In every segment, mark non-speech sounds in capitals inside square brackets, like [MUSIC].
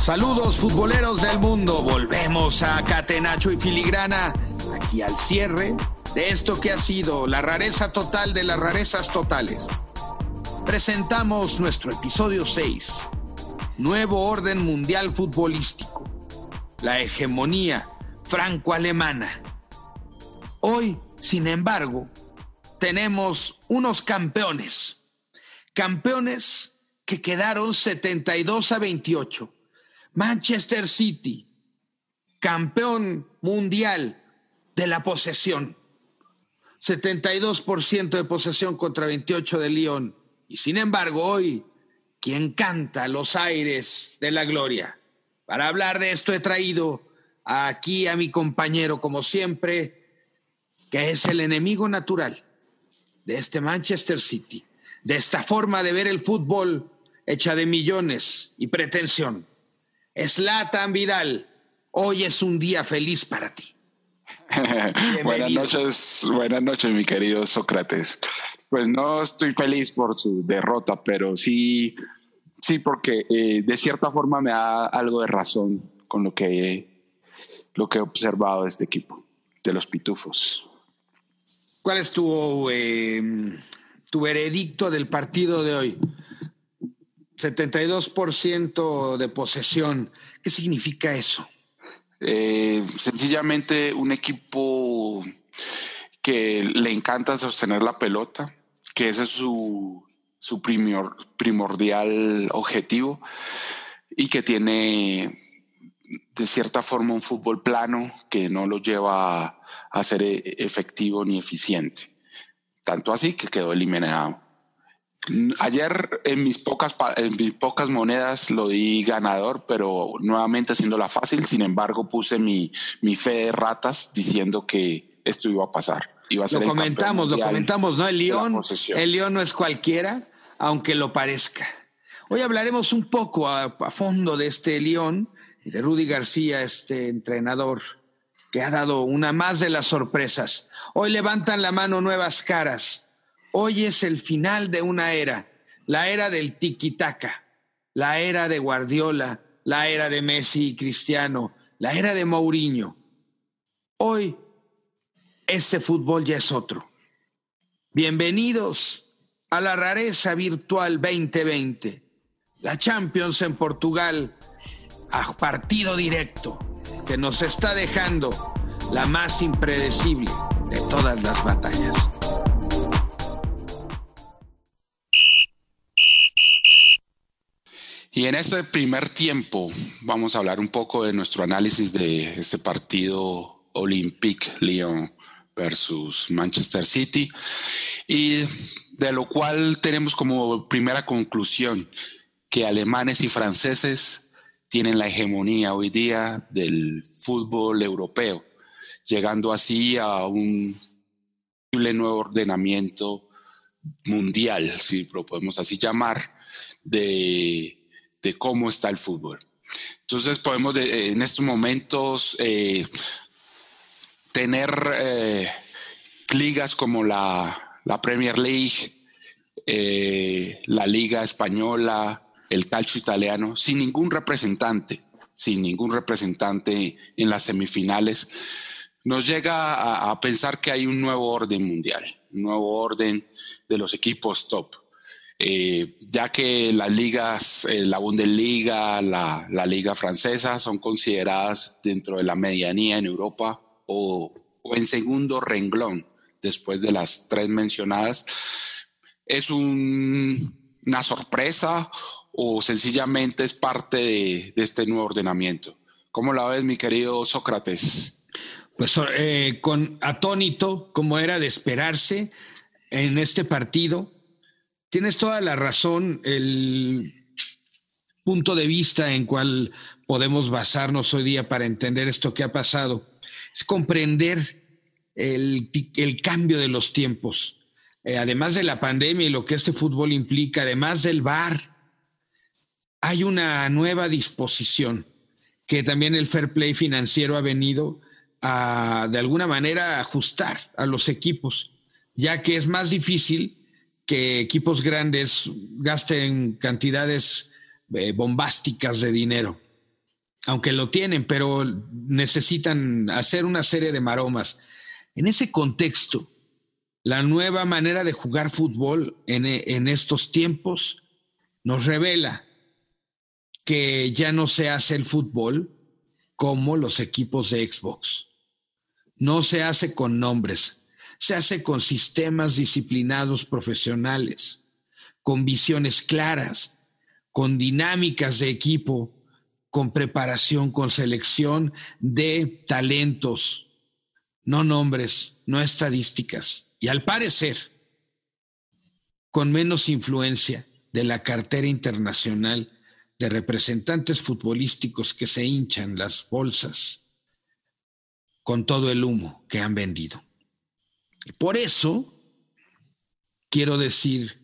Saludos futboleros del mundo, volvemos a Catenacho y Filigrana, aquí al cierre de esto que ha sido la rareza total de las rarezas totales. Presentamos nuestro episodio 6, Nuevo Orden Mundial Futbolístico, la hegemonía franco-alemana. Hoy, sin embargo, tenemos unos campeones, campeones que quedaron 72 a 28 Manchester City, campeón mundial de la posesión. 72% de posesión contra 28 de Lyon. Y sin embargo, hoy, quien canta los aires de la gloria. Para hablar de esto he traído aquí a mi compañero, como siempre, que es el enemigo natural de este Manchester City, de esta forma de ver el fútbol hecha de millones y pretensión. Slatan Vidal, hoy es un día feliz para ti. [LAUGHS] buenas noches, buenas noches, mi querido Sócrates. Pues no estoy feliz por su derrota, pero sí, sí, porque eh, de cierta forma me da algo de razón con lo que, lo que he observado de este equipo, de los pitufos. ¿Cuál es tu, eh, tu veredicto del partido de hoy? 72% de posesión. ¿Qué significa eso? Eh, sencillamente un equipo que le encanta sostener la pelota, que ese es su, su primordial objetivo y que tiene de cierta forma un fútbol plano que no lo lleva a ser efectivo ni eficiente. Tanto así que quedó eliminado. Ayer en mis pocas en mis pocas monedas lo di ganador, pero nuevamente haciéndola fácil. Sin embargo, puse mi, mi fe de ratas diciendo que esto iba a pasar. Iba a ser lo comentamos, lo comentamos, ¿no? El León, el León no es cualquiera, aunque lo parezca. Hoy hablaremos un poco a, a fondo de este León y de Rudy García, este entrenador que ha dado una más de las sorpresas. Hoy levantan la mano nuevas caras Hoy es el final de una era, la era del tiki-taka, la era de Guardiola, la era de Messi y Cristiano, la era de Mourinho. Hoy este fútbol ya es otro. Bienvenidos a la rareza virtual 2020, la Champions en Portugal a partido directo que nos está dejando la más impredecible de todas las batallas. Y en ese primer tiempo vamos a hablar un poco de nuestro análisis de este partido Olympique Lyon versus Manchester City y de lo cual tenemos como primera conclusión que alemanes y franceses tienen la hegemonía hoy día del fútbol europeo, llegando así a un nuevo ordenamiento mundial, si lo podemos así llamar, de de cómo está el fútbol. Entonces podemos en estos momentos eh, tener eh, ligas como la, Premier League, eh, la Liga Española, el calcio italiano, sin ningún representante, sin ningún representante en las semifinales, nos llega a pensar que hay un nuevo orden mundial, un nuevo orden de los equipos top. Eh, ya que las ligas, eh, la Bundesliga, la, Liga Francesa son consideradas dentro de la medianía en Europa o, en segundo renglón después de las tres mencionadas. ¿Es un, una sorpresa o sencillamente es parte de, de, este nuevo ordenamiento? ¿Cómo la ves, mi querido Sócrates? Pues eh, con atónito, como era de esperarse en este partido, Tienes toda la razón. El punto de vista en cual podemos basarnos hoy día para entender esto que ha pasado es comprender el, cambio de los tiempos. Eh, además de la pandemia y lo que este fútbol implica, además del VAR, hay una nueva disposición que también el fair play financiero ha venido a, de alguna manera, ajustar a los equipos, ya que es más difícil que equipos grandes gasten cantidades eh, bombásticas de dinero. aunque lo tienen, pero necesitan hacer una serie de maromas. En ese contexto, la nueva manera de jugar fútbol en, en estos tiempos nos revela que ya no se hace el fútbol como los equipos de Xbox. No se hace con nombres, se hace con sistemas disciplinados profesionales, con visiones claras, con dinámicas de equipo, con preparación, con selección de talentos, no nombres, no estadísticas. Y al parecer, con menos influencia de la cartera internacional de representantes futbolísticos que se hinchan las bolsas con todo el humo que han vendido. Por eso, quiero decir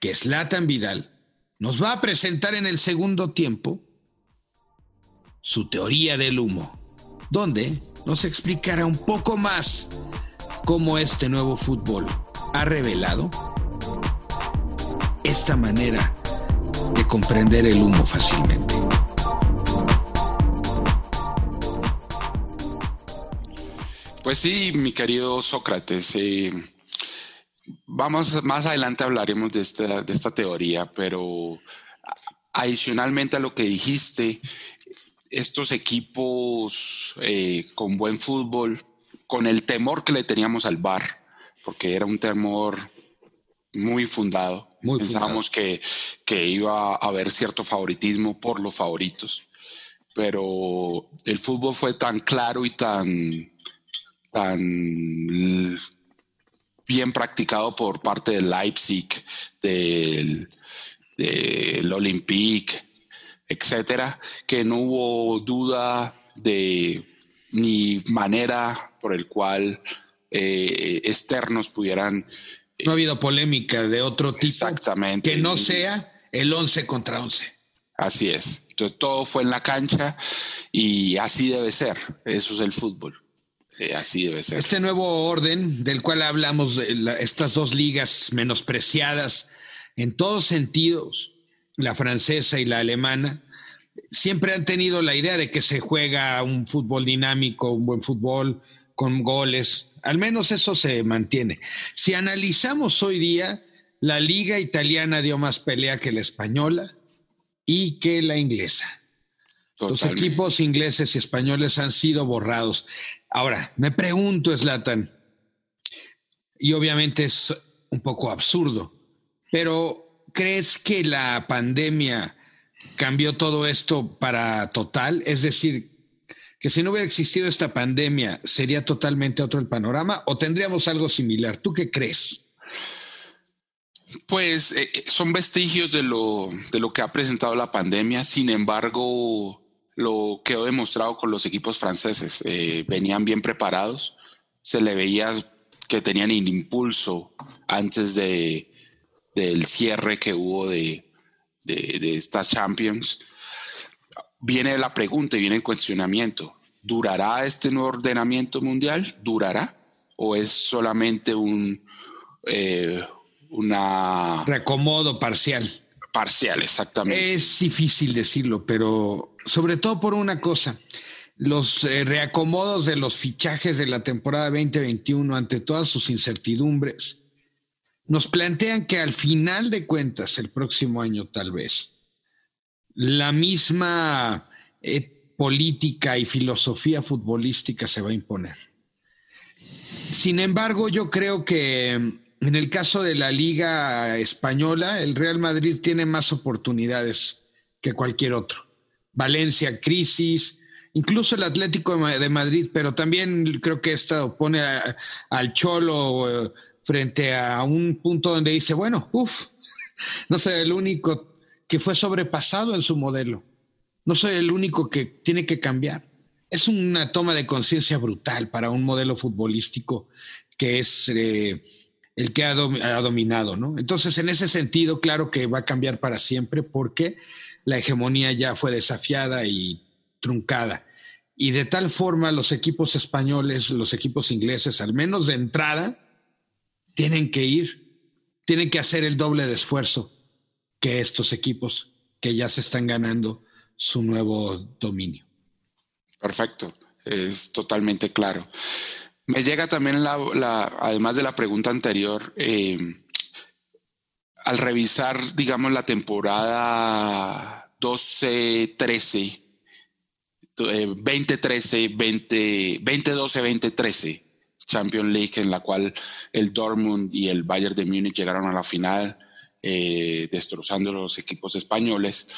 que Slatan Vidal nos va a presentar en el segundo tiempo su teoría del humo, donde nos explicará un poco más cómo este nuevo fútbol ha revelado esta manera de comprender el humo fácilmente. Pues sí, mi querido Sócrates, eh, vamos más adelante hablaremos de esta, de esta teoría, pero adicionalmente a lo que dijiste, estos equipos eh, con buen fútbol, con el temor que le teníamos al bar, porque era un temor muy fundado. Pensábamos Que, que iba a haber cierto favoritismo por los favoritos, pero el fútbol fue tan claro y tan, tan bien practicado por parte del Leipzig, del, del Olympique, etcétera, que no hubo duda de ni manera por el cual eh, externos pudieran. no ha habido polémica de otro tipo. Exactamente. Que no sea el 11 contra 11. Así es. Entonces todo fue en la cancha y así debe ser. Eso es el fútbol. Eh. Este nuevo orden del cual hablamos, de estas dos ligas menospreciadas en todos sentidos, la francesa y la alemana, siempre han tenido la idea de que se juega un fútbol dinámico, un buen fútbol con goles. Al menos eso se mantiene. Si analizamos hoy día, la liga italiana dio más pelea que la española y que la inglesa. Los equipos ingleses y españoles han sido borrados. Ahora, me pregunto, Slatan, y obviamente es un poco absurdo, pero ¿crees que la pandemia cambió todo esto para total? Es decir, que si no hubiera existido esta pandemia, ¿sería totalmente otro el panorama o tendríamos algo similar? ¿Tú qué crees? Pues eh, eh, son vestigios de lo, de lo que ha presentado la pandemia, sin embargo, lo quedó demostrado con los equipos franceses. Eh, venían bien preparados, se le veía que tenían el impulso antes de, del cierre que hubo de, de, estas Champions, viene la pregunta y viene el cuestionamiento. ¿Durará este nuevo ordenamiento mundial? ¿Durará? ¿O es solamente un eh, una reacomodo parcial? Parcial, exactamente. Es difícil decirlo, pero sobre todo por una cosa. Los eh, reacomodos de los fichajes de la temporada 2021 ante todas sus incertidumbres nos plantean que al final de cuentas, el próximo año tal vez, la misma eh, política y filosofía futbolística se va a imponer. Sin embargo, yo creo que en el caso de la Liga Española, el Real Madrid tiene más oportunidades que cualquier otro. Valencia, crisis, incluso el Atlético de Madrid, pero también creo que esto pone al Cholo frente a un punto donde dice, bueno, uff, [LAUGHS] no soy el único que fue sobrepasado en su modelo, no soy el único que tiene que cambiar. Es una toma de conciencia brutal para un modelo futbolístico que es eh, el que ha, dominado, ¿no? Entonces, en ese sentido, claro que va a cambiar para siempre porque la hegemonía ya fue desafiada y truncada. Y de tal forma los equipos españoles, los equipos ingleses, al menos de entrada, tienen que ir, tienen que hacer el doble de esfuerzo que estos equipos que ya se están ganando su nuevo dominio. Perfecto, es totalmente claro. Me llega también la, además de la pregunta anterior, eh, al revisar, digamos, la temporada 12-13, 2013, 20, 2012, 2013, Champions League, en la cual el Dortmund y el Bayern de Múnich llegaron a la final, eh, destrozando los equipos españoles.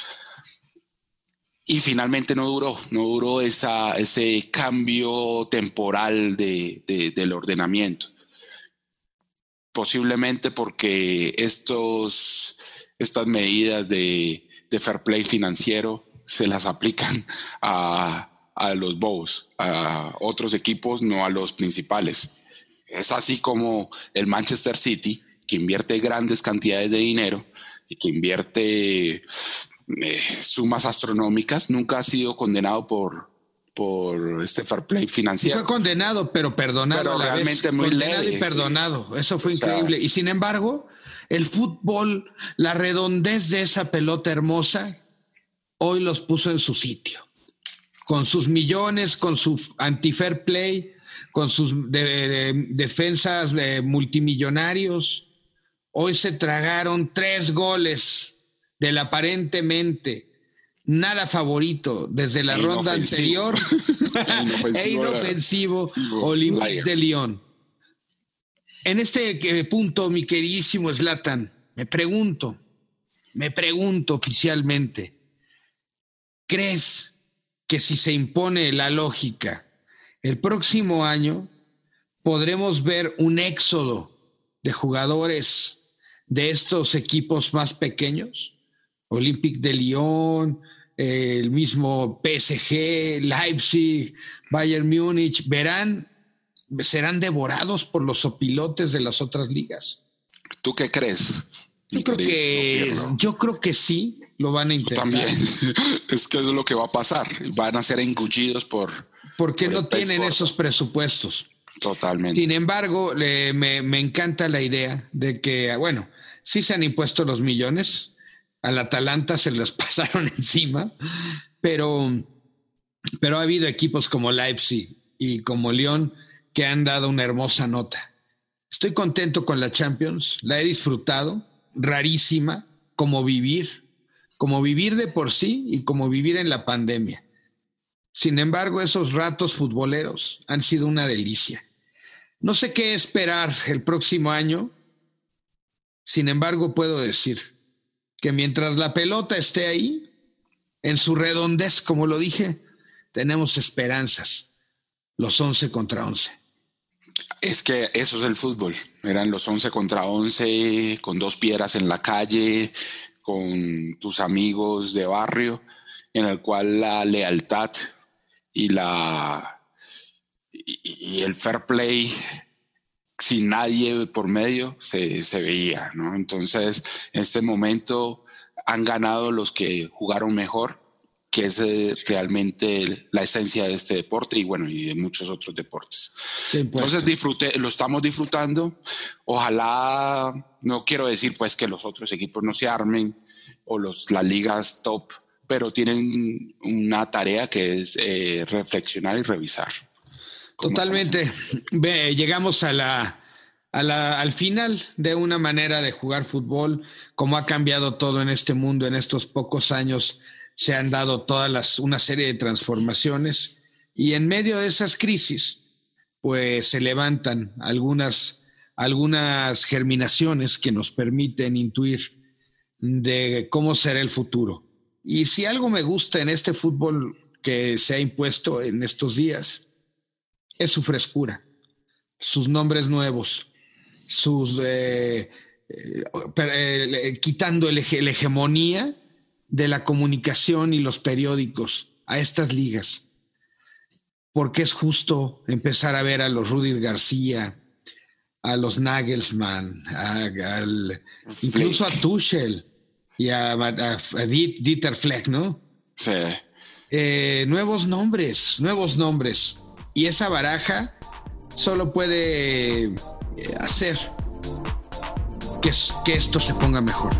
Y finalmente no duró, no duró esa, ese cambio temporal de, del ordenamiento. Posiblemente porque estos, estas medidas de, de fair play financiero se las aplican a, a los Bows, a otros equipos, no a los principales. Es así como el Manchester City, que invierte grandes cantidades de dinero y que invierte eh, sumas astronómicas, nunca ha sido condenado por, por este fair play financiero. Fue condenado, pero perdonado. Pero realmente muy condenado y perdonado. Eso fue increíble. y sin embargo, el fútbol, la redondez de esa pelota hermosa, hoy los puso en su sitio con sus millones, con su anti-fair play, con sus defensas de multimillonarios. Hoy se tragaron tres goles del aparentemente nada favorito desde la [LAUGHS] e ronda anterior e inofensivo, Olympique de Lyon. En este punto, mi queridísimo Slatan, me pregunto, me pregunto oficialmente, ¿crees que si se impone la lógica, el próximo año podremos ver un éxodo de jugadores de estos equipos más pequeños, Olympique de Lyon, el mismo PSG, Leipzig, Bayern Múnich, verán, serán devorados por los opilotes de las otras ligas. ¿Tú qué crees? Yo creo que, yo creo que sí, lo van a intentar. También [LAUGHS] es que es lo que va a pasar. Van a ser engullidos por. Porque no tienen esos presupuestos. Totalmente. Sin embargo, me, encanta la idea de que, bueno, sí se han impuesto los millones. Al Atalanta se los [LAUGHS] pasaron encima, pero, pero ha habido equipos como Leipzig y como León que han dado una hermosa nota. Estoy contento con la Champions, la he disfrutado, rarísima, como vivir como vivir de por sí y como vivir en la pandemia. Sin embargo, esos ratos futboleros han sido una delicia. No sé qué esperar el próximo año. Sin embargo, puedo decir que mientras la pelota esté ahí, en su redondez, como lo dije, tenemos esperanzas. Los 11 contra 11. Es que eso es el fútbol. Eran los 11 contra 11, con dos piedras en la calle, con tus amigos de barrio, en el cual la lealtad y la y, el fair play sin nadie por medio se, se veía, ¿no? Entonces, en este momento han ganado los que jugaron mejor, que es eh, realmente la esencia de este deporte y bueno, y de muchos otros deportes. Entonces disfrute, lo estamos disfrutando. Ojalá, no quiero decir pues que los otros equipos no se armen o los, las ligas top, pero tienen una tarea que es eh, reflexionar y revisar. Totalmente. llegamos a la, al final de una manera de jugar fútbol, como ha cambiado todo en este mundo en estos pocos años, se han dado todas las, una serie de transformaciones y en medio de esas crisis, pues se levantan algunas, algunas germinaciones que nos permiten intuir de cómo será el futuro. Y si algo me gusta en este fútbol que se ha impuesto en estos días, es su frescura, sus nombres nuevos, sus eh, eh, eh, quitando la hegemonía de la comunicación y los periódicos a estas ligas. Porque es justo empezar a ver a los Rudy García, a los Nagelsmann, incluso a Tuchel y a, Dieter Fleck, ¿no? Sí. Eh, nuevos nombres, nuevos nombres. Y esa baraja solo puede eh, hacer que, esto se ponga mejor.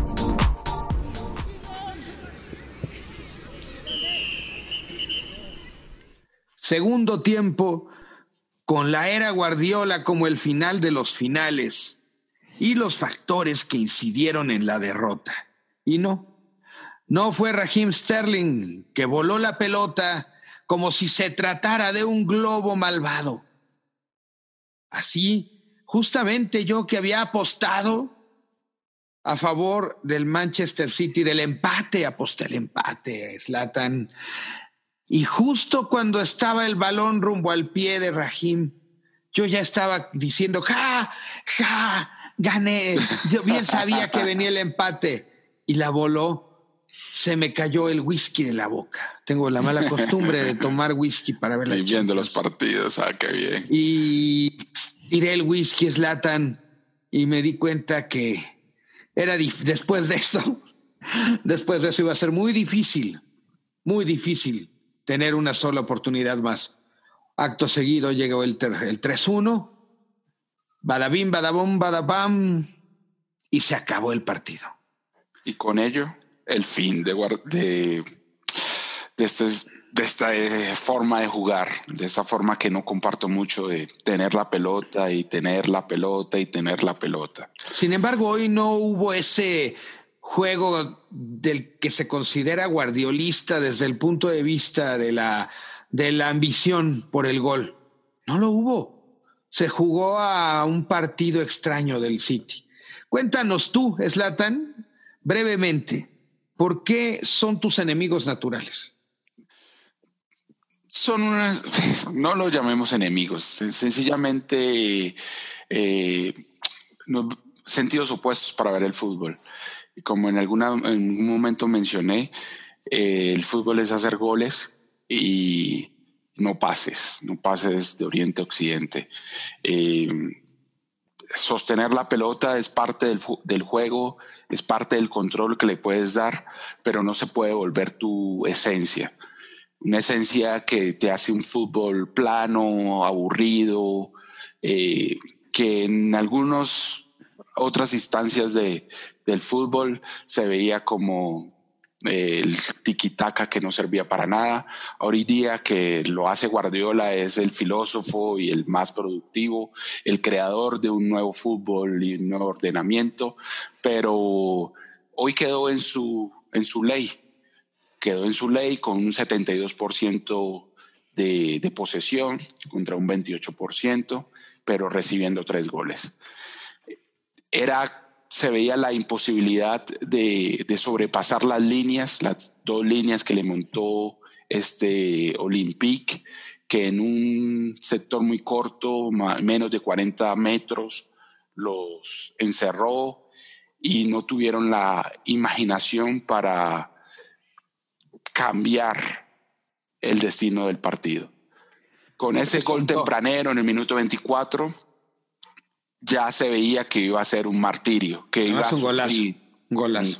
segundo tiempo con la era Guardiola como el final de los finales y los factores que incidieron en la derrota. Y no, no fue Raheem Sterling que voló la pelota como si se tratara de un globo malvado. Así, justamente yo que había apostado a favor del Manchester City, del empate, aposté el empate, Slatan. Y justo cuando estaba el balón rumbo al pie de Rahim, yo ya estaba diciendo, ja, ja, gané. Yo bien sabía que venía el empate y la voló se me cayó el whisky de la boca. Tengo la mala costumbre de tomar whisky para ver la viendo los partidos, ah, qué bien. Y tiré el whisky Slatan y me di cuenta que era después de eso, [LAUGHS] después de eso iba a ser muy difícil, muy difícil tener una sola oportunidad más. Acto seguido llegó el, el 3-1, badabim, badabom, badabam, y se acabó el partido. Y con ello el fin de, este, esta eh, forma de jugar, de esa forma que no comparto mucho de tener la pelota y tener la pelota y tener la pelota. Sin embargo, hoy no hubo ese juego del que se considera guardiolista desde el punto de vista de la, de la ambición por el gol. No lo hubo. Se jugó a un partido extraño del City. Cuéntanos tú, Slatan, brevemente, ¿Por qué son tus enemigos naturales? Son unas, [LAUGHS] no los llamemos enemigos, sencillamente eh, sentidos opuestos para ver el fútbol. Como en, en algún momento mencioné, eh, el fútbol es hacer goles y no pases, no pases de oriente a occidente. Eh, sostener la pelota es parte del, del juego, es parte del control que le puedes dar, pero no se puede volver tu esencia. Una esencia que te hace un fútbol plano, aburrido, eh, que en algunas otras instancias de, del fútbol se veía como el tiki-taka que no servía para nada. Hoy día que lo hace Guardiola es el filósofo y el más productivo, el creador de un nuevo fútbol y un nuevo ordenamiento, pero hoy quedó en su, en su ley, quedó en su ley con un 72% de, de posesión contra un 28%, pero recibiendo tres goles. Era se veía la imposibilidad de, sobrepasar las líneas, las dos líneas que le montó este Olympique, que en un sector muy corto, menos de 40 metros, los encerró y no tuvieron la imaginación para cambiar el destino del partido. Con ese gol tempranero en el minuto 24, ya se veía que iba a ser un martirio, que iba a un golazo, un golazo.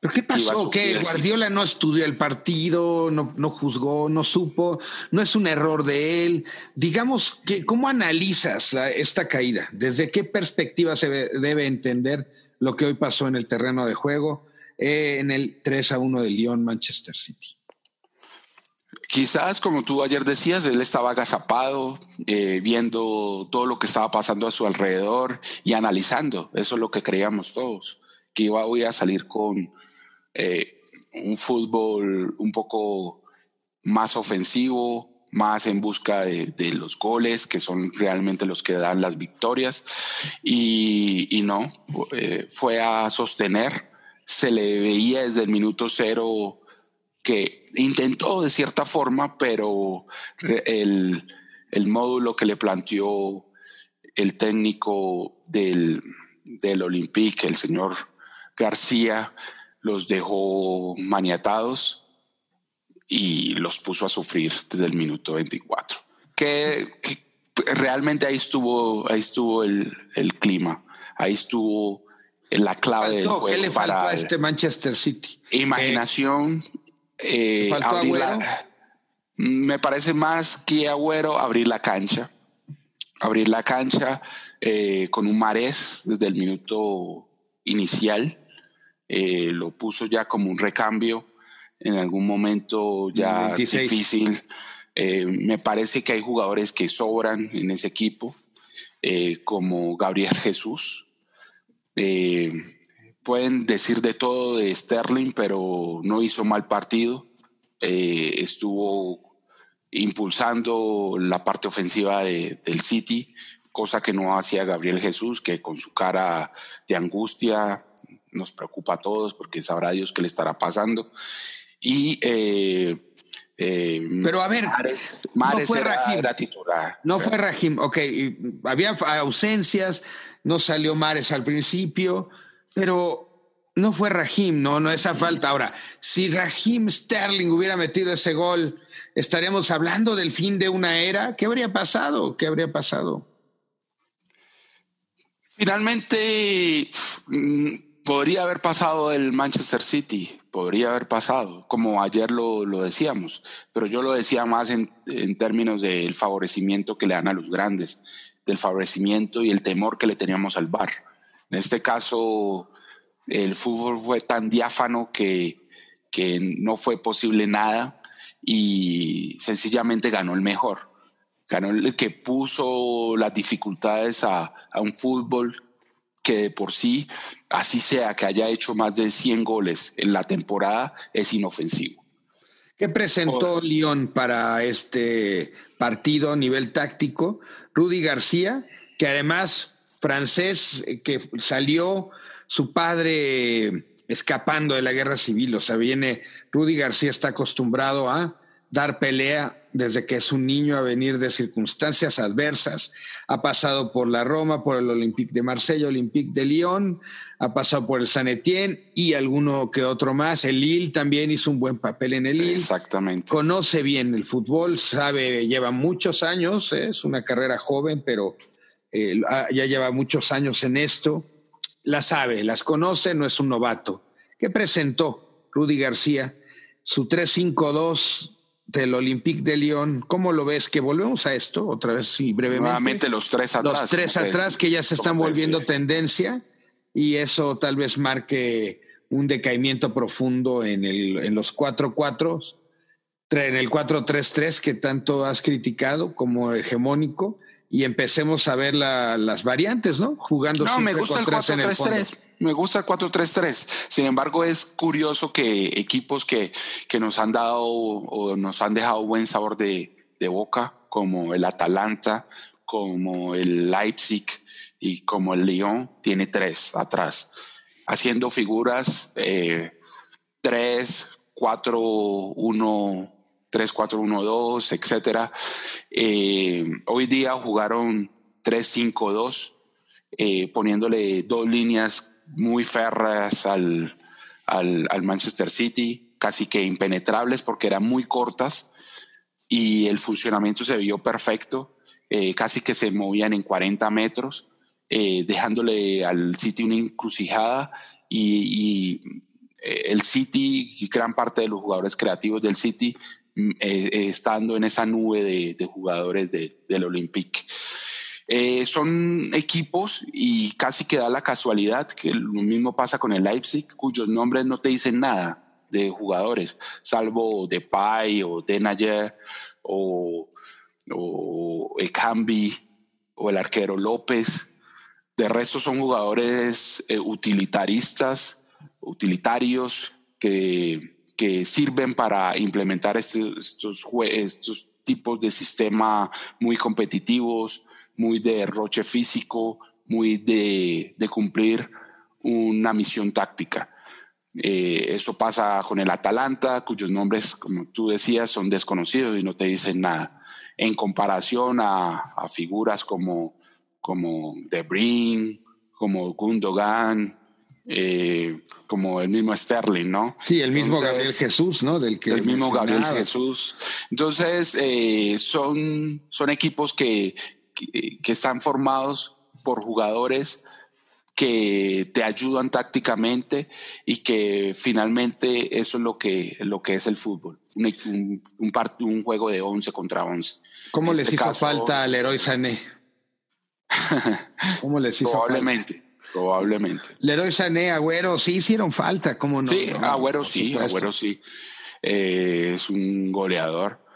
¿Pero qué pasó? Que Guardiola no estudió el partido, no, no, juzgó, no supo, no es un error de él. Digamos, que, ¿cómo analizas esta caída? ¿Desde qué perspectiva se debe entender lo que hoy pasó en el terreno de juego eh, en el 3 a 1 de Lyon Manchester City? Quizás, como tú ayer decías, él estaba agazapado, eh, viendo todo lo que estaba pasando a su alrededor y analizando. Eso es lo que creíamos todos, que iba hoy a salir con eh, un fútbol un poco más ofensivo, más en busca de, los goles, que son realmente los que dan las victorias. Y, no, eh, fue a sostener. Se le veía desde el minuto cero que intentó de cierta forma, pero el, módulo que le planteó el técnico del, del Olympique, el señor García, los dejó maniatados y los puso a sufrir desde el minuto 24. Que, realmente ahí estuvo, ahí estuvo el, clima, ahí estuvo la clave del juego. ¿Qué le faltó a este Manchester City? Imaginación, eh, me parece más que Agüero abrir la cancha. Abrir la cancha eh, con un marés desde el minuto inicial. Eh, lo puso ya como un recambio en algún momento ya difícil. Eh, me parece que hay jugadores que sobran en ese equipo, eh, como Gabriel Jesús. Pueden decir de todo de Sterling, pero no hizo mal partido. estuvo impulsando la parte ofensiva del City, cosa que no hacía Gabriel Jesús, que con su cara de angustia nos preocupa a todos porque sabrá Dios qué le estará pasando. Y eh, eh, pero a ver, no fue Rahim. No fue Rahim, ok, había ausencias, no salió Mares al principio, pero no fue Rahim, no, no esa falta. Ahora, si Rahim Sterling hubiera metido ese gol, estaríamos hablando del fin de una era. ¿Qué habría pasado? ¿Qué habría pasado? Finalmente, mm, podría haber pasado el Manchester City, podría haber pasado, como ayer lo, decíamos, pero yo lo decía más en, en términos del favorecimiento que le dan a los grandes, del favorecimiento y el temor que le teníamos al bar. En este caso, el fútbol fue tan diáfano que, que no fue posible nada y sencillamente ganó el mejor. Ganó el que puso las dificultades a, a un fútbol que de por sí, así sea que haya hecho más de 100 goles en la temporada, es inofensivo. ¿Qué presentó Lyon para este partido a nivel táctico? Rudy García, que además francés, eh, que salió su padre escapando de la guerra civil, o sea, viene, Rudy García está acostumbrado a dar pelea desde que es un niño a venir de circunstancias adversas. Ha pasado por la Roma, por el Olympique de Marsella, Olympique de Lyon, ha pasado por el San Etienne y alguno que otro más. El Lille también hizo un buen papel en el Lille. Exactamente. Conoce bien el fútbol, sabe, lleva muchos años, ¿eh? es una carrera joven, pero eh, ya lleva muchos años en esto. La sabe, las conoce, no es un novato. ¿Qué presentó Rudy García? Su 3-5-2 del Olympique de Lyon. ¿Cómo lo ves? Que volvemos a esto otra vez, sí, brevemente. Nuevamente los tres atrás. Los tres atrás que ya se están volviendo tendencia y eso tal vez marque un decaimiento profundo en, el, en los 4-4, en el 4-3-3 que tanto has criticado como hegemónico y empecemos a ver las variantes, ¿no? Jugando no, me gusta el 4-3-3 me gusta el 4-3-3. Sin embargo, es curioso que equipos que, que, nos han dado o nos han dejado buen sabor de, de, boca, como el Atalanta, como el Leipzig y como el Lyon, tiene tres atrás, haciendo figuras eh, 3, 4, 1, 3, 4, 1, 2, etcétera. Eh, hoy día jugaron 3, 5, 2, eh, poniéndole dos líneas muy férreas al, al, Manchester City, casi que impenetrables porque eran muy cortas y el funcionamiento se vio perfecto, eh, casi que se movían en 40 metros, eh, dejándole al City una encrucijada y, eh, el City y gran parte de los jugadores creativos del City mm, estando en esa nube de, jugadores de, del Olympique. Eh, son equipos y casi que da la casualidad que lo mismo pasa con el Leipzig, cuyos nombres no te dicen nada de jugadores, salvo Depay o Denayer o, o el Cambi o el arquero López. De resto son jugadores eh, utilitaristas, utilitarios que, que, sirven para implementar estos, estos tipos de sistema muy competitivos, muy de roche físico, muy de, cumplir una misión táctica. Eh, eso pasa con el Atalanta, cuyos nombres, como tú decías, son desconocidos y no te dicen nada. En comparación a, figuras como, como De como Gundogan, eh, como el mismo Sterling, ¿no? Sí, el mismo Gabriel Jesús, ¿no? Del que el mismo Gabriel Jesús. Entonces, eh, son, son equipos que, que, están formados por jugadores que te ayudan tácticamente y que finalmente eso es lo que, lo que es el fútbol, un, un, un juego de 11 contra 11. ¿Cómo les este hizo falta al héroe Sané? [LAUGHS] ¿Cómo les hizo probablemente, Probablemente. Leroy Sané, Agüero, sí hicieron falta, ¿cómo no? Sí, Agüero sí, Agüero sí. Eh, es un goleador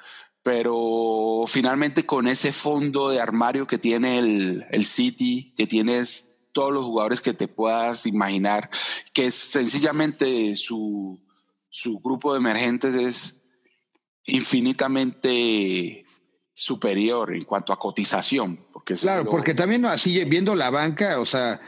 pero finalmente con ese fondo de armario que tiene el, el City, que tienes todos los jugadores que te puedas imaginar, que sencillamente su, su grupo de emergentes es infinitamente superior en cuanto a cotización. Porque claro, porque también así viendo la banca, o sea,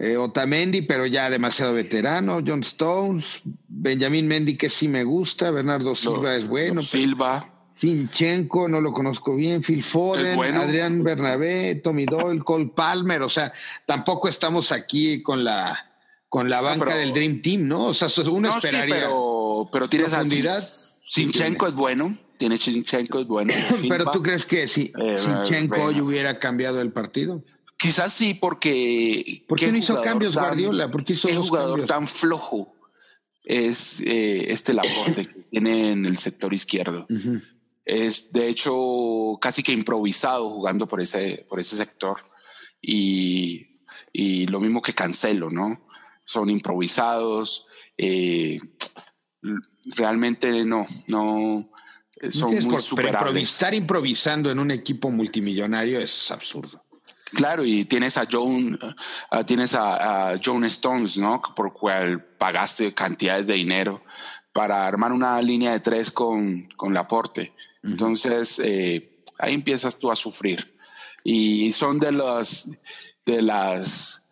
eh, Otamendi, pero ya demasiado veterano, John Stones, Benjamín Mendy, que sí me gusta, Bernardo Silva es bueno. Silva. Sinchenko, no lo conozco bien, Phil Foden, Adrián Bernabé, Tommy Doyle, Cole Palmer, o sea, tampoco estamos aquí con la con la banca del Dream Team, ¿no? O sea, uno esperaría. pero, pero tienes profundidad. Sinchenko es bueno, tiene Sinchenko es bueno. [LAUGHS] pero tú crees que si eh, Sinchenko hoy hubiera cambiado el partido? Quizás sí, porque. ¿Por qué no hizo cambios Guardiola? ¿Por qué hizo ¿Qué jugador tan flojo es eh, este Laporte que tiene en el sector izquierdo? Es de hecho casi que improvisado jugando por ese, por ese sector. Y, y lo mismo que Cancelo, ¿no? Son improvisados. Eh, realmente no, no son muy superables. estar improvisando en un equipo multimillonario es absurdo. Claro, y tienes a John, uh, tienes a, John Stones, ¿no? Por cual pagaste cantidades de dinero para armar una línea de tres con, con Laporte. Entonces, eh, ahí empiezas tú a sufrir. Y son de los, de las,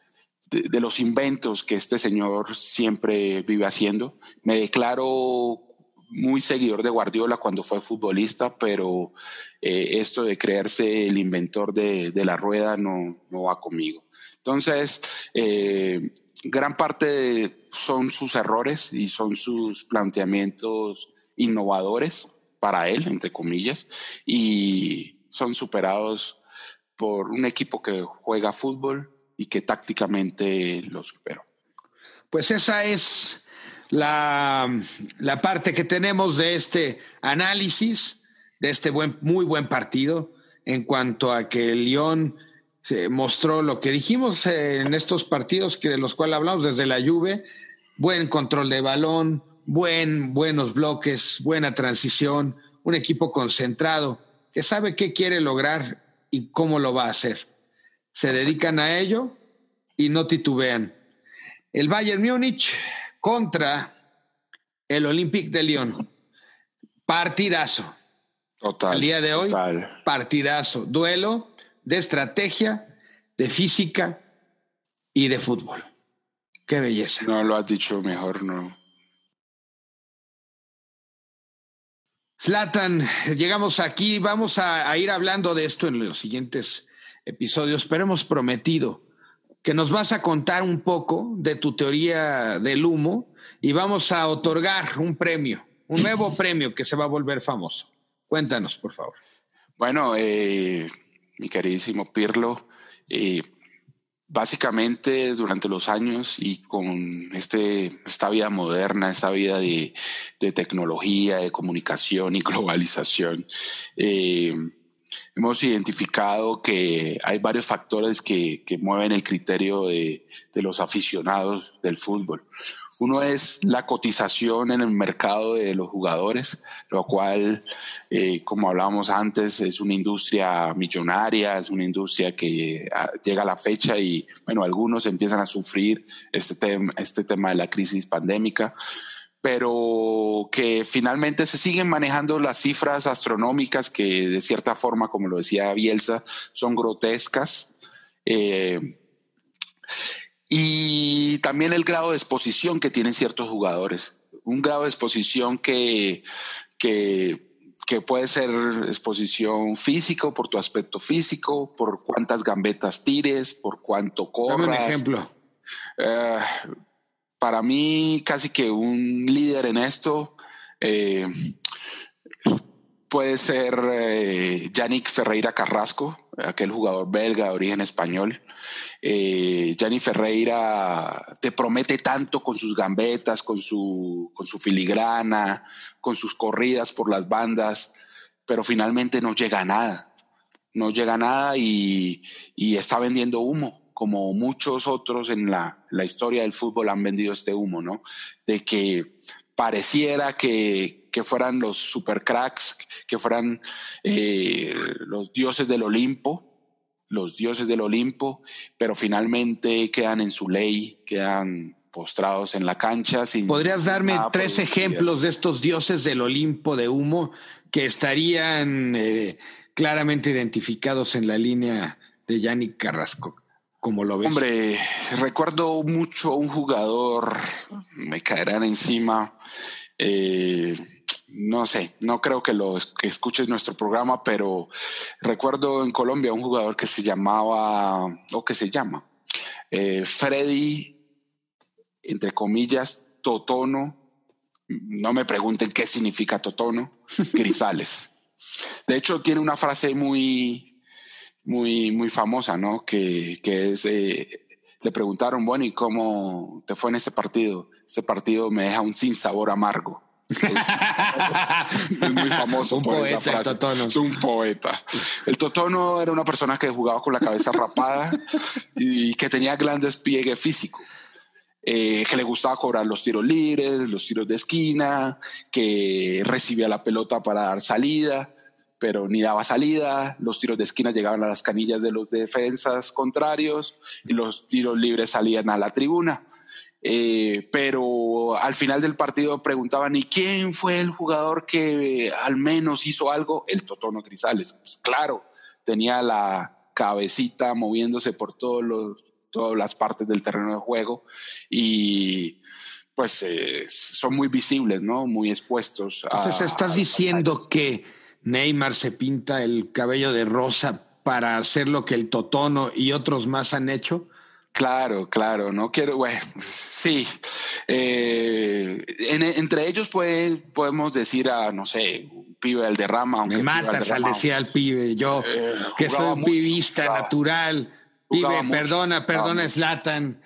de, los inventos que este señor siempre vive haciendo. Me declaro muy seguidor de Guardiola cuando fue futbolista, pero eh, esto de creerse el inventor de, la rueda no, no, va conmigo. Entonces, eh, gran parte son sus errores y son sus planteamientos innovadores para él, entre comillas, y son superados por un equipo que juega fútbol y que tácticamente lo superó. Pues esa es la, la parte que tenemos de este análisis, de este buen, muy buen partido, en cuanto a que el Lyon se mostró lo que dijimos en estos partidos que de los cuales hablamos desde la Juve, buen control de balón, buen, buenos bloques, buena transición, un equipo concentrado que sabe qué quiere lograr y cómo lo va a hacer. Se dedican a ello y no titubean. El Bayern Múnich contra el Olympique de Lyon. Partidazo. Total. Al día de hoy, partidazo. Duelo de estrategia, de física y de fútbol. Qué belleza. No lo has dicho mejor, no. Slatan, llegamos aquí, vamos a, ir hablando de esto en los siguientes episodios, pero hemos prometido que nos vas a contar un poco de tu teoría del humo y vamos a otorgar un premio, un nuevo [LAUGHS] premio que se va a volver famoso. Cuéntanos, por favor. Bueno, eh, mi queridísimo Pirlo, eh, básicamente durante los años y con este, esta vida moderna, esta vida de, tecnología, de comunicación y globalización, eh, hemos identificado que hay varios factores que, mueven el criterio de, los aficionados del fútbol. Uno es la cotización en el mercado de los jugadores, lo cual, eh, como hablábamos antes, es una industria millonaria, es una industria que ah, llega a la fecha y, bueno, algunos empiezan a sufrir este, tema este tema de la crisis pandémica pero que finalmente se siguen manejando las cifras astronómicas que de cierta forma, como lo decía Bielsa, son grotescas. Eh, y también el grado de exposición que tienen ciertos jugadores. Un grado de exposición que, que, puede ser exposición físico por tu aspecto físico, por cuántas gambetas tires, por cuánto corras. Dame un ejemplo. Eh, para mí casi que un líder en esto eh, puede ser eh, Yannick Ferreira Carrasco, aquel jugador belga de origen español. Eh, Ferreira te promete tanto con sus gambetas, con su, con su filigrana, con sus corridas por las bandas, pero finalmente no llega a nada. No llega a nada y está vendiendo humo como muchos otros en la, historia del fútbol han vendido este humo, ¿no? De que pareciera que, fueran los supercracks, que fueran eh, los dioses del Olimpo, los dioses del Olimpo, pero finalmente quedan en su ley, quedan postrados en la cancha. Sin ¿Podrías darme tres ejemplos de estos dioses del Olimpo de humo que estarían eh, claramente identificados en la línea de Yannick Carrasco? Como lo ves. Hombre, recuerdo mucho a un jugador, me caerán encima. Eh, no sé, no creo que lo que escuches nuestro programa, pero recuerdo en Colombia un jugador que se llamaba, o que se llama, eh, Freddy, entre comillas, Totono. No me pregunten qué significa Totono, [LAUGHS] Grisales. De hecho, tiene una frase muy, muy, muy famosa, ¿no? Que, que es, eh, le preguntaron, bueno, ¿y cómo te fue en ese partido? Este partido me deja un sin sabor amargo. Es, muy famoso [LAUGHS] un por esa frase. Es un poeta. El Totono era una persona que jugaba con la cabeza rapada y que tenía gran despliegue físico. Eh, que le gustaba cobrar los tiros libres, los tiros de esquina, que recibía la pelota para dar salida, pero ni daba salida, los tiros de esquina llegaban a las canillas de los defensas contrarios y los tiros libres salían a la tribuna. Eh, pero al final del partido preguntaban, ¿y quién fue el jugador que al menos hizo algo? El Totono Grisales. Pues claro, tenía la cabecita moviéndose por todos los, todas las partes del terreno de juego y pues eh, son muy visibles, ¿no? Muy expuestos. Entonces estás diciendo que Neymar se pinta el cabello de rosa para hacer lo que el Totono y otros más han hecho. Claro, claro, no quiero, bueno, sí. Eh, entre ellos podemos decir a, no sé, un pibe al derrama. Me matas al decir al pibe, yo eh, que soy un pibista natural. pibe, perdona, perdona, Slatan,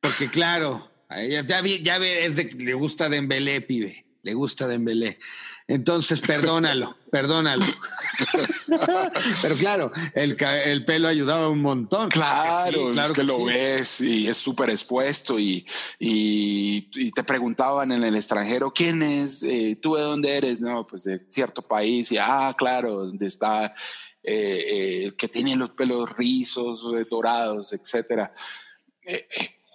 porque claro, ya, ya, ve, es de, le gusta Dembélé, pibe, le gusta Dembélé. Entonces, perdónalo, [LAUGHS] perdónalo. Pero claro, el, el, pelo ayudaba un montón. Claro, claro es que, lo ves y es súper expuesto y, y, te preguntaban en el extranjero, ¿quién es? Eh, ¿Tú de dónde eres? No, pues de cierto país. Y, ah, claro, donde está eh, eh, el que tiene los pelos rizos, dorados, etcétera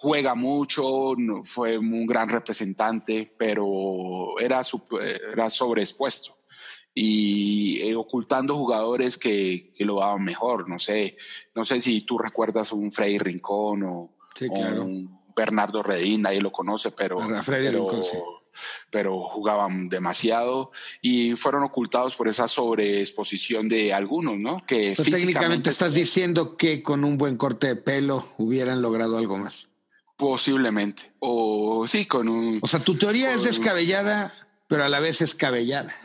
juega mucho, fue un gran representante, pero era, era sobreexpuesto y eh, ocultando jugadores que, lo daban mejor. No sé, no sé si tú recuerdas un Freddy Rincón o, un Bernardo Redín, nadie lo conoce, pero, pero, jugaban demasiado y fueron ocultados por esa sobreexposición de algunos, ¿no? Que técnicamente estás diciendo que con un buen corte de pelo hubieran logrado algo más. Posiblemente. O sí, con un. O sea, tu teoría es descabellada, pero a la vez escabellada.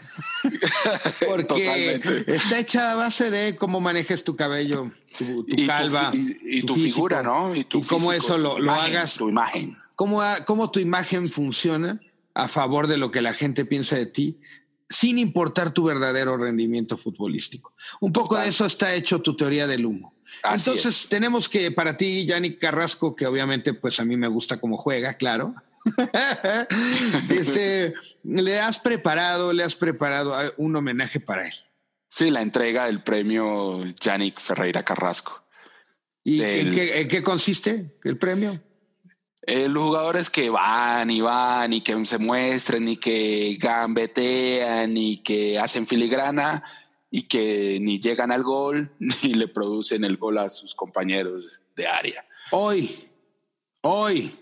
[LAUGHS] Porque está hecha a base de cómo manejes tu cabello, tu, calva. y, tu, figura, ¿no? Y, tu cómo eso lo, hagas. Tu imagen. Cómo, cómo tu imagen funciona a favor de lo que la gente piensa de ti, sin importar tu verdadero rendimiento futbolístico. Un poco de eso está hecho tu teoría del humo. Entonces tenemos que para ti, Yannick Carrasco, que obviamente pues a mí me gusta cómo juega, claro. [LAUGHS] este, le has preparado, le has preparado un homenaje para él. Sí, la entrega del premio Yannick Ferreira Carrasco. ¿Y ¿en, qué, consiste el premio? Eh, los jugadores que van y van y que se muestran y que gambetean y que hacen filigrana y que ni llegan al gol [LAUGHS] ni le producen el gol a sus compañeros de área. Hoy, hoy,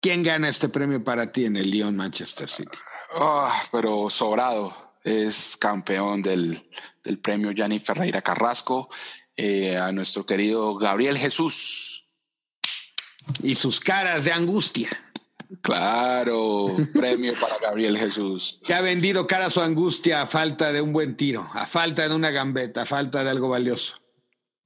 ¿quién gana este premio para ti en el Lyon Manchester City? Ah, pero sobrado. Es campeón del, del premio Gianni Ferreira Carrasco, eh, a nuestro querido Gabriel Jesús. Y sus caras de angustia. Claro, premio para Gabriel Jesús. Que ha vendido cara a su angustia a falta de un buen tiro, a falta de una gambeta, a falta de algo valioso.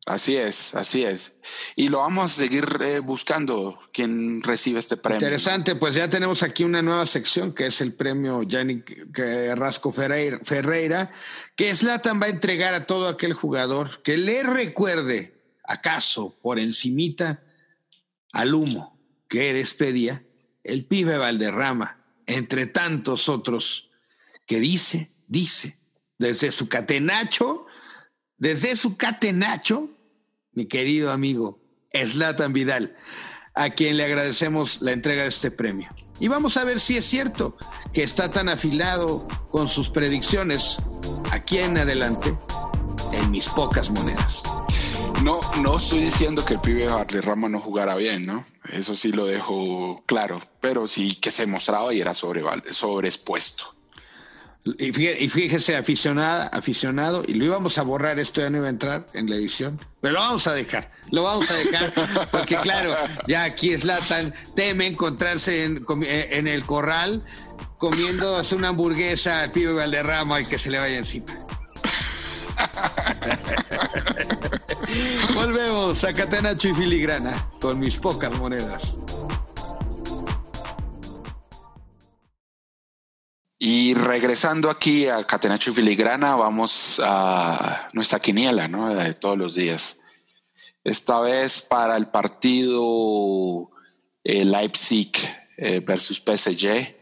Así es, así es. Y lo vamos a seguir eh, buscando quien recibe este premio. Interesante, pues ya tenemos aquí una nueva sección que es el premio Yannick Rasco Ferreira, Ferreira que Slatan va a entregar a todo aquel jugador que le recuerde, acaso por encimita, al humo que despedía el pibe Valderrama, entre tantos otros que dice, dice, desde su catenacho, desde su catenacho, mi querido amigo Slatan Vidal, a quien le agradecemos la entrega de este premio. Y vamos a ver si es cierto que está tan afilado con sus predicciones aquí en adelante en mis pocas monedas. No, no estoy diciendo que el pibe Rama no jugara bien, ¿no? Eso sí lo dejo claro, pero sí que se mostraba y era sobre, sobreexpuesto. Y fíjese, aficionada, aficionado, y lo íbamos a borrar, esto ya no iba a entrar en la edición, pero lo vamos a dejar, lo vamos a dejar, [LAUGHS] porque claro, ya aquí es Latan, teme encontrarse en, eh, en el corral comiendo una hamburguesa al pibe Valderrama y que se le vaya encima. [LAUGHS] [LAUGHS] Volvemos a Catenacho y Filigrana con mis pocas monedas. Y regresando aquí a Catenacho y Filigrana, vamos a nuestra quiniela, ¿no? De todos los días. Esta vez para el partido eh, Leipzig eh, versus PSG.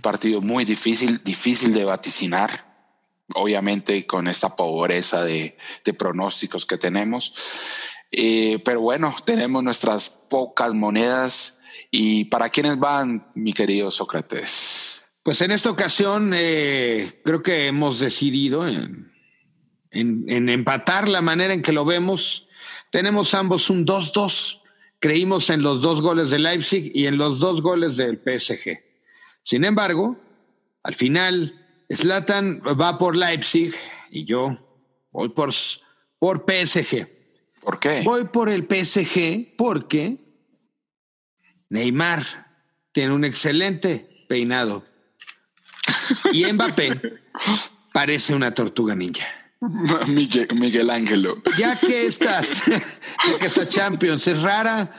Partido muy difícil, difícil de vaticinar. Obviamente con esta pobreza de, pronósticos que tenemos. Eh, pero bueno, tenemos nuestras pocas monedas. ¿Y para quiénes van, mi querido Sócrates? Pues en esta ocasión eh, creo que hemos decidido en, empatar la manera en que lo vemos. Tenemos ambos un 2-2. Creímos en los dos goles de Leipzig y en los dos goles del PSG. Sin embargo, al final, Slatan va por Leipzig y yo voy por, por PSG. ¿Por qué? Voy por el PSG porque Neymar tiene un excelente peinado y Mbappé [LAUGHS] parece una tortuga ninja. [LAUGHS] Miguel, Ángelo. Ya que estás, [LAUGHS] ya que esta Champions es rara,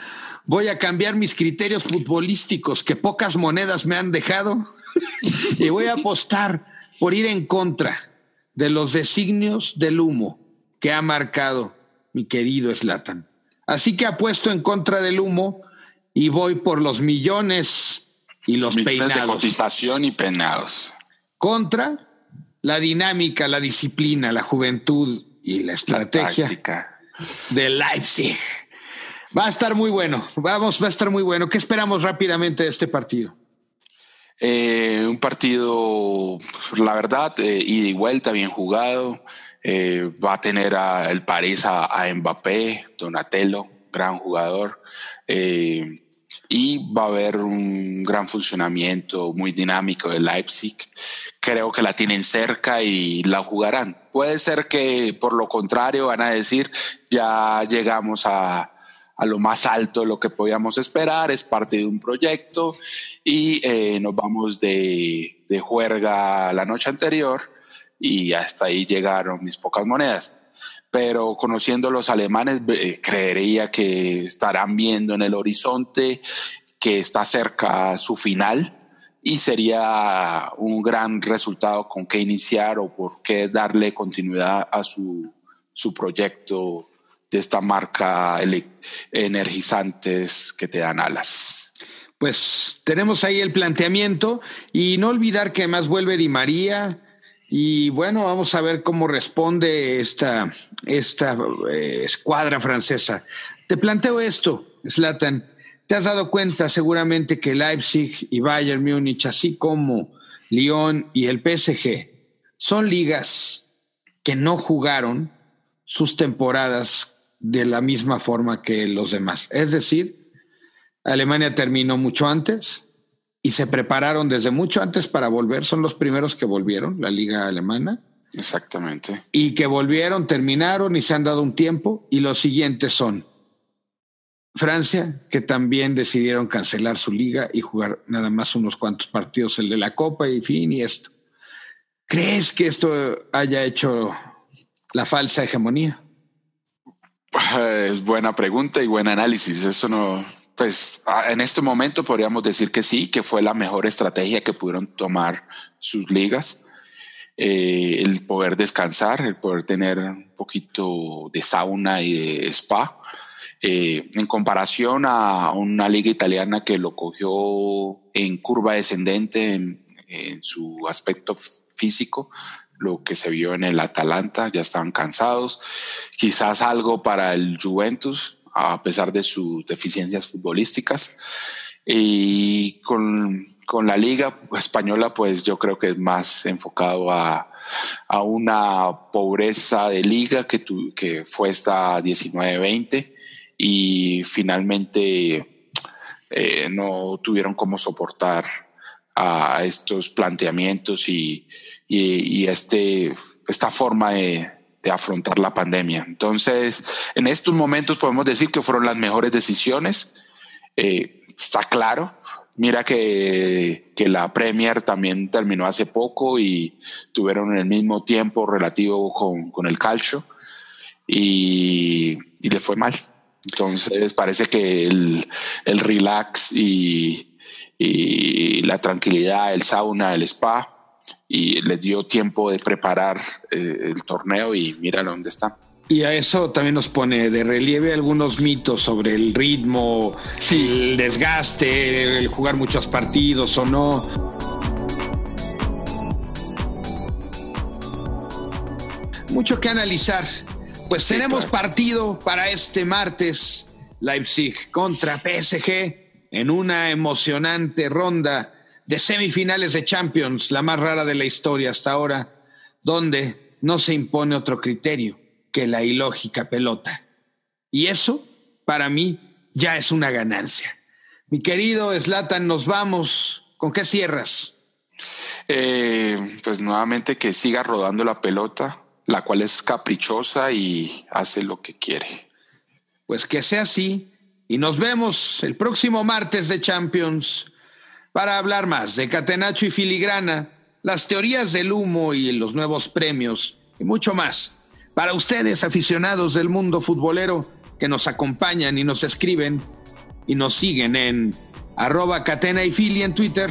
voy a cambiar mis criterios futbolísticos que pocas monedas me han dejado y voy a apostar por ir en contra de los designios del humo que ha marcado mi querido Slatan. Así que apuesto en contra del humo y voy por los millones y los, peinados. de cotización y peinados contra la dinámica, la disciplina, la juventud y la estrategia de Leipzig. Va a estar muy bueno, vamos, va a estar muy bueno. ¿Qué esperamos rápidamente de este partido? Eh, un partido, la verdad, eh, ida y vuelta, bien jugado. Eh, va a tener a, el París a, a, Mbappé, Donatello, gran jugador. Eh, y va a haber un gran funcionamiento muy dinámico de Leipzig. Creo que la tienen cerca y la jugarán. Puede ser que por lo contrario van a decir ya llegamos a, a lo más alto de lo que podíamos esperar, es parte de un proyecto y eh, nos vamos de, de juerga la noche anterior y hasta ahí llegaron mis pocas monedas pero conociendo los alemanes, eh, creería que estarán viendo en el horizonte que está cerca su final y sería un gran resultado con qué iniciar o por qué darle continuidad a su, su proyecto de esta marca energizantes que te dan alas. Pues tenemos ahí el planteamiento y no olvidar que además vuelve Di María, y bueno, vamos a ver cómo responde esta, esta eh, escuadra francesa. Te planteo esto, Slatan. Te has dado cuenta seguramente que Leipzig y Bayern Múnich, así como Lyon y el PSG, son ligas que no jugaron sus temporadas de la misma forma que los demás. Es decir, Alemania terminó mucho antes, y se prepararon desde mucho antes para volver. Son los primeros que volvieron, la liga alemana. Exactamente. Y que volvieron, terminaron y se han dado un tiempo. Y los siguientes son Francia, que también decidieron cancelar su liga y jugar nada más unos cuantos partidos, el de la Copa y fin y esto. ¿Crees que esto haya hecho la falsa hegemonía? Es buena pregunta y buen análisis. Eso no, pues en este momento podríamos decir que sí, que fue la mejor estrategia que pudieron tomar sus ligas. Eh, el poder descansar, el poder tener un poquito de sauna y de spa, eh, en comparación a una liga italiana que lo cogió en curva descendente, en, en su aspecto físico, lo que se vio en el Atalanta, ya estaban cansados, quizás algo para el Juventus, a pesar de sus deficiencias futbolísticas. Y con, con la liga española, pues yo creo que es más enfocado a, a una pobreza de liga que, que fue esta 19-20 y finalmente eh, no tuvieron cómo soportar a estos planteamientos y, y, este, esta forma de, de, afrontar la pandemia. Entonces, en estos momentos podemos decir que fueron las mejores decisiones. Eh, está claro. Mira que, que, la Premier también terminó hace poco y tuvieron el mismo tiempo relativo con, con el calcio y, y le fue mal. Entonces parece que el, el relax y, y, la tranquilidad, el sauna, el spa, y les dio tiempo de preparar eh, el torneo y mira dónde está. Y a eso también nos pone de relieve algunos mitos sobre el ritmo, el desgaste, el jugar muchos partidos o no. Mucho que analizar. Pues tenemos partido para este martes, Leipzig contra PSG, en una emocionante ronda de semifinales de Champions, la más rara de la historia hasta ahora, donde no se impone otro criterio que la ilógica pelota. Y eso, para mí, ya es una ganancia. Mi querido Slatan, nos vamos. ¿Con qué cierras? Eh, pues nuevamente que siga rodando la pelota, la cual es caprichosa y hace lo que quiere. Pues que sea así y nos vemos el próximo martes de Champions para hablar más de Catenacho y Filigrana, las teorías del humo y los nuevos premios y mucho más. Para ustedes, aficionados del mundo futbolero, que nos acompañan y nos escriben y nos siguen en arroba catena y fili en Twitter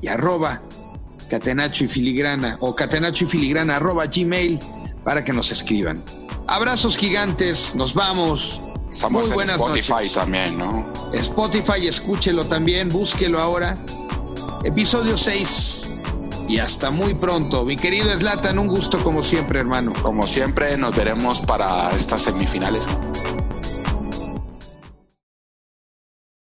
y arroba catenacho y filigrana o catenacho y filigrana arroba gmail para que nos escriban. Abrazos gigantes, nos vamos. Estamos Muy buenas en Spotify también, ¿no? Spotify, escúchelo también, búsquelo ahora. Episodio 6. Y hasta muy pronto. Mi querido Slatan, un gusto como siempre, hermano. Como siempre, nos veremos para estas semifinales.